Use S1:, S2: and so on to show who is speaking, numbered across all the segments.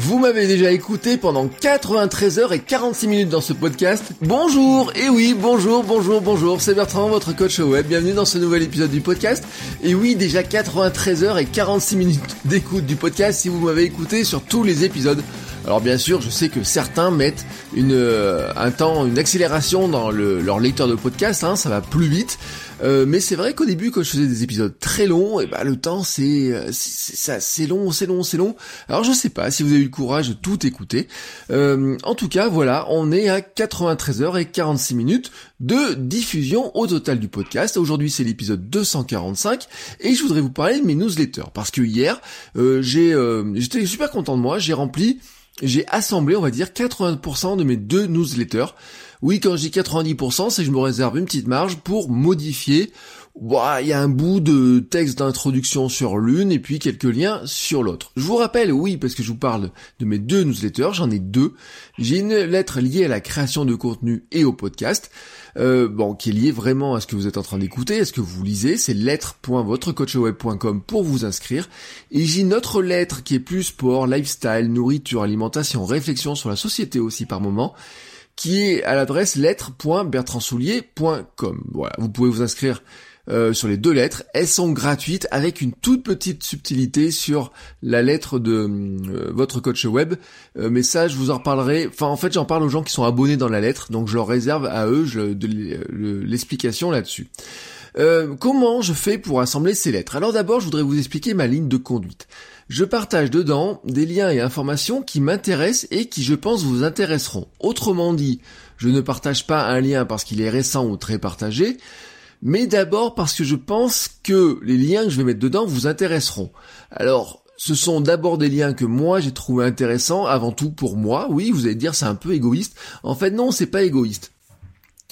S1: Vous m'avez déjà écouté pendant 93 heures et 46 minutes dans ce podcast. Bonjour, et oui, bonjour, bonjour, bonjour, c'est Bertrand, votre coach web. Bienvenue dans ce nouvel épisode du podcast. Et oui, déjà 93 heures et 46 minutes d'écoute du podcast si vous m'avez écouté sur tous les épisodes. Alors bien sûr, je sais que certains mettent une, euh, un temps, une accélération dans le, leur lecteur de podcast, hein, ça va plus vite. Euh, mais c'est vrai qu'au début, quand je faisais des épisodes très longs, et ben le temps c'est euh, ça c'est long, c'est long, c'est long. Alors je sais pas si vous avez eu le courage de tout écouter. Euh, en tout cas, voilà, on est à 93 heures et 46 minutes de diffusion au total du podcast. Aujourd'hui, c'est l'épisode 245 et je voudrais vous parler de mes newsletters parce que hier, j'ai j'étais super content de moi, j'ai rempli j'ai assemblé, on va dire, 80% de mes deux newsletters. Oui, quand dis 90%, c'est que je me réserve une petite marge pour modifier. Il y a un bout de texte d'introduction sur l'une et puis quelques liens sur l'autre. Je vous rappelle, oui, parce que je vous parle de mes deux newsletters, j'en ai deux. J'ai une lettre liée à la création de contenu et au podcast. Euh, bon, qui est liée vraiment à ce que vous êtes en train d'écouter, à ce que vous lisez, c'est lettre.votrecoachweb.com pour vous inscrire. Et j'ai une autre lettre qui est plus sport, lifestyle, nourriture, alimentation, réflexion sur la société aussi par moment, qui est à l'adresse lettre.bertrandsoulier.com. Voilà, vous pouvez vous inscrire euh, sur les deux lettres. Elles sont gratuites avec une toute petite subtilité sur la lettre de euh, votre coach web. Euh, mais ça, je vous en reparlerai. Enfin, en fait, j'en parle aux gens qui sont abonnés dans la lettre, donc je leur réserve à eux l'explication là-dessus. Comment je fais pour assembler ces lettres? Alors d'abord, je voudrais vous expliquer ma ligne de conduite. Je partage dedans des liens et informations qui m'intéressent et qui je pense vous intéresseront. Autrement dit, je ne partage pas un lien parce qu'il est récent ou très partagé, mais d'abord parce que je pense que les liens que je vais mettre dedans vous intéresseront. Alors, ce sont d'abord des liens que moi j'ai trouvé intéressants, avant tout pour moi. Oui, vous allez dire c'est un peu égoïste. En fait, non, c'est pas égoïste.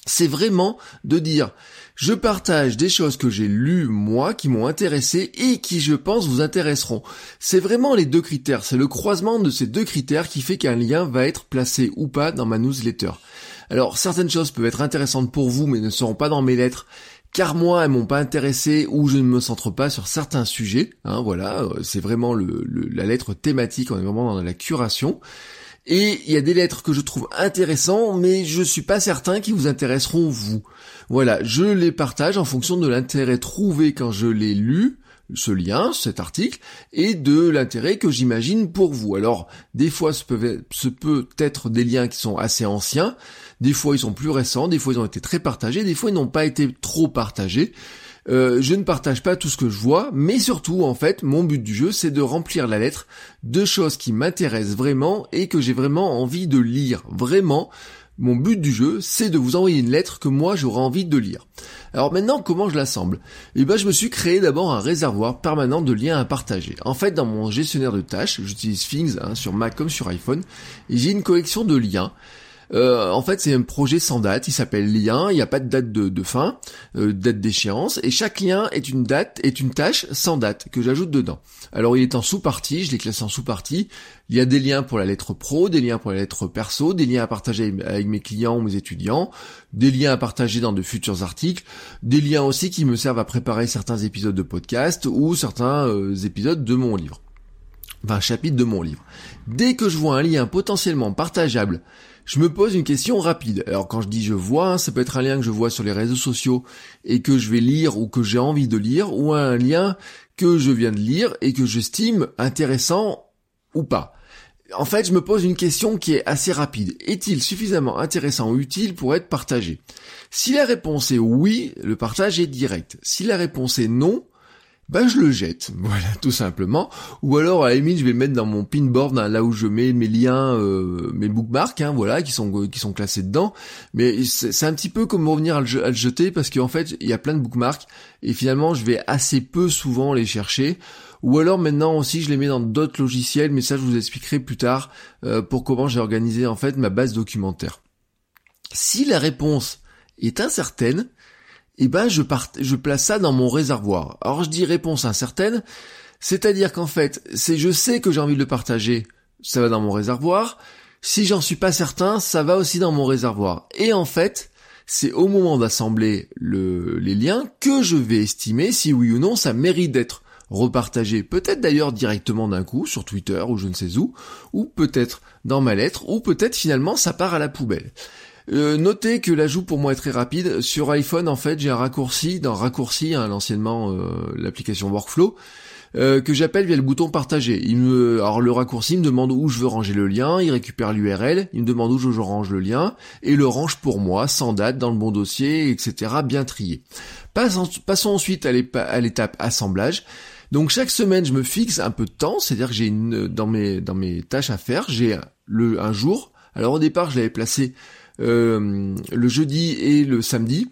S1: C'est vraiment de dire, je partage des choses que j'ai lues moi, qui m'ont intéressé et qui je pense vous intéresseront. C'est vraiment les deux critères, c'est le croisement de ces deux critères qui fait qu'un lien va être placé ou pas dans ma newsletter. Alors certaines choses peuvent être intéressantes pour vous mais ne seront pas dans mes lettres car moi elles m'ont pas intéressé ou je ne me centre pas sur certains sujets. Hein, voilà, euh, c'est vraiment la lettre thématique, on est vraiment dans la curation. Et il y a des lettres que je trouve intéressantes, mais je suis pas certain qu'ils vous intéresseront vous. Voilà, je les partage en fonction de l'intérêt trouvé quand je l'ai lu, ce lien, cet article, et de l'intérêt que j'imagine pour vous. Alors, des fois, ce peut, ce peut être des liens qui sont assez anciens, des fois ils sont plus récents, des fois ils ont été très partagés, des fois ils n'ont pas été trop partagés. Euh, je ne partage pas tout ce que je vois, mais surtout, en fait, mon but du jeu, c'est de remplir la lettre de choses qui m'intéressent vraiment et que j'ai vraiment envie de lire. Vraiment, mon but du jeu, c'est de vous envoyer une lettre que moi j'aurais envie de lire. Alors maintenant, comment je l'assemble? Eh ben, je me suis créé d'abord un réservoir permanent de liens à partager. En fait, dans mon gestionnaire de tâches, j'utilise Things hein, sur Mac comme sur iPhone, et j'ai une collection de liens euh, en fait, c'est un projet sans date. Il s'appelle lien. Il n'y a pas de date de, fin, euh, date d'échéance, et chaque lien est une date, est une tâche sans date que j'ajoute dedans. Alors, il est en sous-partie. Je l'ai classé en sous-partie. Il y a des liens pour la lettre pro, des liens pour la lettre perso, des liens à partager avec mes clients ou mes étudiants, des liens à partager dans de futurs articles, des liens aussi qui me servent à préparer certains épisodes de podcast ou certains euh, épisodes de mon livre. Enfin, chapitre de mon livre. Dès que je vois un lien potentiellement partageable je me pose une question rapide. Alors quand je dis je vois, ça peut être un lien que je vois sur les réseaux sociaux et que je vais lire ou que j'ai envie de lire, ou un lien que je viens de lire et que j'estime intéressant ou pas. En fait, je me pose une question qui est assez rapide. Est-il suffisamment intéressant ou utile pour être partagé? Si la réponse est oui, le partage est direct. Si la réponse est non, ben je le jette, voilà, tout simplement. Ou alors à la limite, je vais le mettre dans mon pinboard, là où je mets mes liens, euh, mes bookmarks, hein, voilà, qui sont qui sont classés dedans. Mais c'est un petit peu comme revenir à le, jeter parce qu'en fait, il y a plein de bookmarks et finalement, je vais assez peu souvent les chercher. Ou alors maintenant aussi, je les mets dans d'autres logiciels, mais ça, je vous expliquerai plus tard euh, pour comment j'ai organisé en fait ma base documentaire. Si la réponse est incertaine, et ben je, je place ça dans mon réservoir. Alors je dis réponse incertaine, c'est-à-dire qu'en fait, c'est je sais que j'ai envie de le partager, ça va dans mon réservoir. Si j'en suis pas certain, ça va aussi dans mon réservoir. Et en fait, c'est au moment d'assembler le, les liens que je vais estimer si oui ou non ça mérite d'être repartagé, peut-être d'ailleurs directement d'un coup sur Twitter ou je ne sais où, ou peut-être dans ma lettre, ou peut-être finalement ça part à la poubelle. Euh, notez que l'ajout pour moi est très rapide. Sur iPhone, en fait, j'ai un raccourci, dans raccourci, hein, l'anciennement euh, l'application Workflow, euh, que j'appelle via le bouton partager. Il me, alors le raccourci me demande où je veux ranger le lien, il récupère l'URL, il me demande où je range le lien, et le range pour moi, sans date, dans le bon dossier, etc., bien trié. Passons, ensuite à l'étape assemblage. Donc chaque semaine, je me fixe un peu de temps, c'est-à-dire que j'ai dans mes tâches à faire, j'ai le un jour. Alors au départ, je l'avais placé le jeudi et le samedi.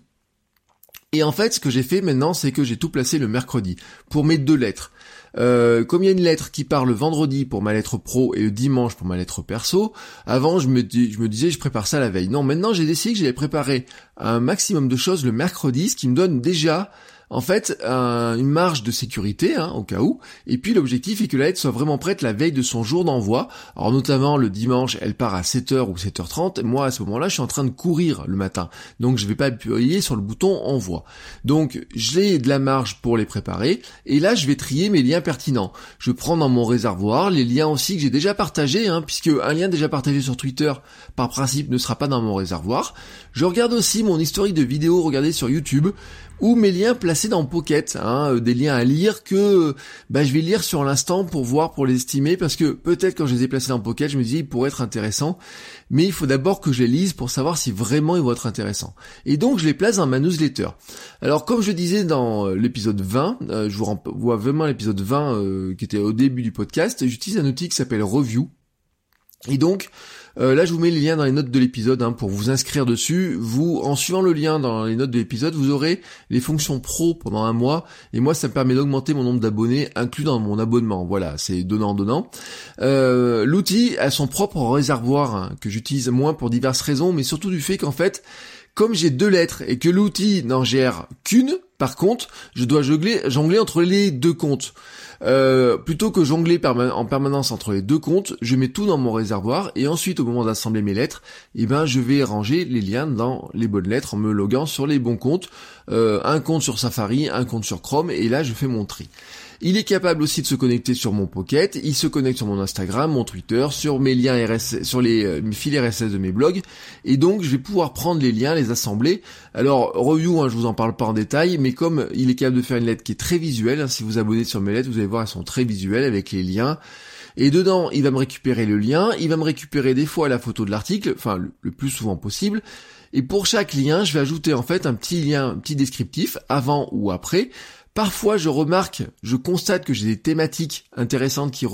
S1: Et en fait, ce que j'ai fait maintenant, c'est que j'ai tout placé le mercredi pour mes deux lettres. Euh, comme il y a une lettre qui part le vendredi pour ma lettre pro et le dimanche pour ma lettre perso, avant je me disais je prépare ça la veille. Non, maintenant j'ai décidé que j'allais préparer un maximum de choses le mercredi, ce qui me donne déjà en fait une marge de sécurité hein, au cas où. Et puis l'objectif est que la lettre soit vraiment prête la veille de son jour d'envoi. Alors notamment le dimanche, elle part à 7h ou 7h30. Moi à ce moment-là, je suis en train de courir le matin. Donc je vais pas appuyer sur le bouton envoi. Donc j'ai de la marge pour les préparer. Et là, je vais trier mes liens pertinents. Je prends dans mon réservoir les liens aussi que j'ai déjà partagés, hein, puisque un lien déjà partagé sur Twitter, par principe, ne sera pas dans mon réservoir. Je regarde aussi mon historique de vidéos regardées sur YouTube ou mes liens placés dans Pocket, hein, euh, des liens à lire que bah, je vais lire sur l'instant pour voir, pour les estimer, parce que peut-être quand je les ai placés dans Pocket, je me dis ils pourraient être intéressants, mais il faut d'abord que je les lise pour savoir si vraiment ils vont être intéressants. Et donc je les place dans ma newsletter. Alors comme je disais dans euh, l'épisode 20, euh, je vous renvoie vraiment l'épisode 20 qui était au début du podcast, j'utilise un outil qui s'appelle Review. Et donc, euh, là, je vous mets les liens dans les notes de l'épisode hein, pour vous inscrire dessus. Vous, en suivant le lien dans les notes de l'épisode, vous aurez les fonctions pro pendant un mois. Et moi, ça me permet d'augmenter mon nombre d'abonnés inclus dans mon abonnement. Voilà, c'est donnant donnant. Euh, L'outil a son propre réservoir hein, que j'utilise moins pour diverses raisons, mais surtout du fait qu'en fait, comme j'ai deux lettres et que l'outil n'en gère qu'une, par contre, je dois jongler, jongler entre les deux comptes. Euh, plutôt que jongler en permanence entre les deux comptes, je mets tout dans mon réservoir et ensuite au moment d'assembler mes lettres, eh ben je vais ranger les liens dans les bonnes lettres en me loguant sur les bons comptes. Euh, un compte sur Safari, un compte sur Chrome et là je fais mon tri. Il est capable aussi de se connecter sur mon Pocket, il se connecte sur mon Instagram, mon Twitter, sur mes liens RSS, sur les euh, fils RSS de mes blogs, et donc je vais pouvoir prendre les liens, les assembler. Alors review, hein, je vous en parle pas en détail, mais comme il est capable de faire une lettre qui est très visuelle, hein, si vous abonnez sur mes lettres, vous allez voir elles sont très visuelles avec les liens. Et dedans, il va me récupérer le lien, il va me récupérer des fois la photo de l'article, enfin le plus souvent possible. Et pour chaque lien, je vais ajouter en fait un petit lien, un petit descriptif avant ou après Parfois, je remarque, je constate que j'ai des thématiques intéressantes qui,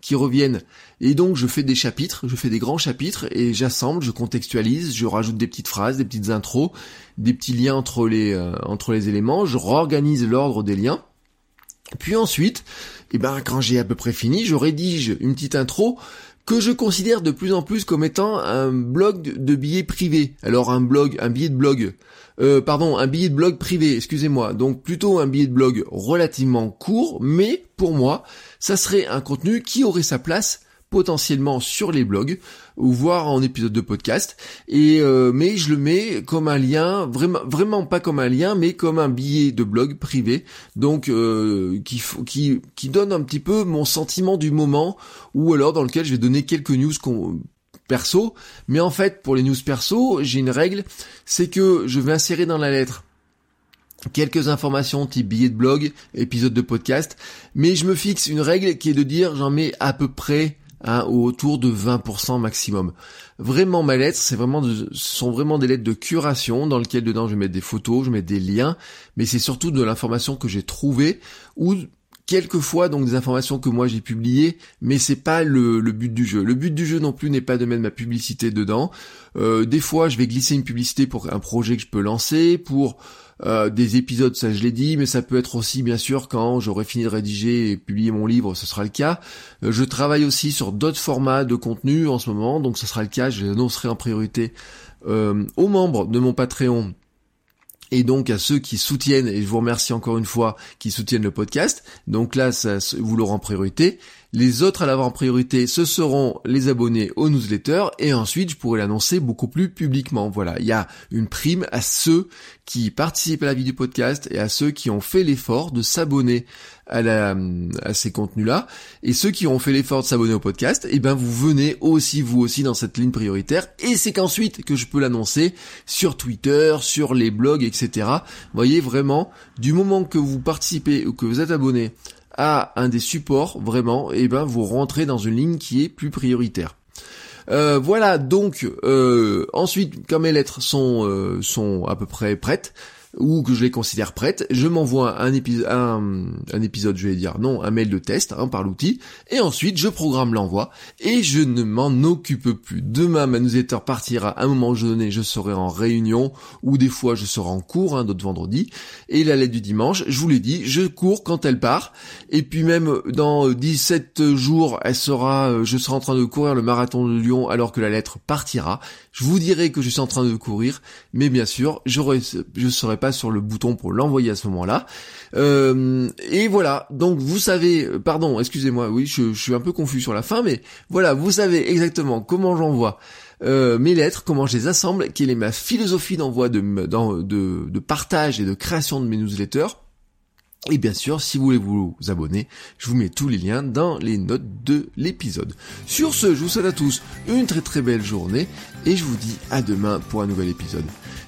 S1: qui reviennent, et donc je fais des chapitres, je fais des grands chapitres, et j'assemble, je contextualise, je rajoute des petites phrases, des petites intros, des petits liens entre les, euh, éléments, je réorganise l'ordre des liens, puis ensuite, eh ben, quand j'ai à peu près fini, je rédige une petite intro que je considère de plus en plus comme étant un blog de billets privés. Alors un blog, un billet de blog, euh, pardon, un billet de blog privé, excusez-moi. Donc plutôt un billet de blog relativement court, mais pour moi, ça serait un contenu qui aurait sa place potentiellement sur les blogs ou voire en épisode de podcast. Et euh, mais je le mets comme un lien vraiment vraiment pas comme un lien mais comme un billet de blog privé. Donc euh, qui qui qui donne un petit peu mon sentiment du moment ou alors dans lequel je vais donner quelques news perso, mais en fait pour les news perso, j'ai une règle, c'est que je vais insérer dans la lettre quelques informations type billet de blog, épisode de podcast, mais je me fixe une règle qui est de dire j'en mets à peu près hein, autour de 20% maximum. Vraiment ma lettre, c'est vraiment ce sont vraiment des lettres de curation dans lesquelles dedans je vais mettre des photos, je mets des liens, mais c'est surtout de l'information que j'ai trouvée ou quelquefois donc des informations que moi j'ai publiées, mais c'est pas le, but du jeu. Le but du jeu non plus n'est pas de mettre ma publicité dedans. Euh, des fois, je vais glisser une publicité pour un projet que je peux lancer, pour euh, des épisodes, ça je l'ai dit, mais ça peut être aussi bien sûr quand j'aurai fini de rédiger et publier mon livre, ce sera le cas. Euh, je travaille aussi sur d'autres formats de contenu en ce moment, donc ce sera le cas, je l'annoncerai en priorité aux membres de mon Patreon et donc à ceux qui soutiennent, et je vous remercie encore une fois, qui soutiennent le podcast. Donc là, ça, vous l'aurez en priorité. Les autres à l'avoir en priorité, ce seront les abonnés aux newsletters et ensuite je pourrai l'annoncer beaucoup plus publiquement. Voilà, il y a une prime à ceux qui participent à la vie du podcast et à ceux qui ont fait l'effort de s'abonner à, ces contenus-là. Et ceux qui ont fait l'effort de s'abonner au podcast, eh ben vous venez aussi, vous aussi, dans cette ligne prioritaire. Et c'est qu'ensuite que je peux l'annoncer sur Twitter, sur les blogs, etc. Vous voyez vraiment, du moment que vous participez ou que vous êtes abonné à un des supports, vraiment, et eh ben vous rentrez dans une ligne qui est plus prioritaire. Euh, voilà, donc euh, ensuite, comme mes lettres sont, euh, sont à peu près prêtes, ou que je les considère prêtes, je m'envoie un, épisode, un, épisode, je vais dire non, un mail de test hein, par l'outil, et ensuite je programme l'envoi, et je ne m'en occupe plus. Demain, ma newsletter partira à un moment donné, je serai en réunion, ou des fois je serai en cours, hein, d'autres vendredis, et la lettre du dimanche, je vous l'ai dit, je cours quand elle part, et puis même dans 17 jours, elle sera, euh, je serai en train de courir le marathon de Lyon alors que la lettre partira. Je vous dirai que je suis en train de courir, mais bien sûr, je serai pas sur le bouton pour l'envoyer à ce moment-là. Euh, et voilà, donc vous savez, pardon, excusez-moi, oui, je, suis un peu confus sur la fin, mais voilà, vous savez exactement comment j'envoie euh, mes lettres, comment je les assemble, quelle est ma philosophie d'envoi, de, de, de partage et de création de mes newsletters. Et bien sûr, si vous voulez vous abonner, je vous mets tous les liens dans les notes de l'épisode. Sur ce, je vous souhaite à tous une très très belle journée et je vous dis à demain pour un nouvel épisode.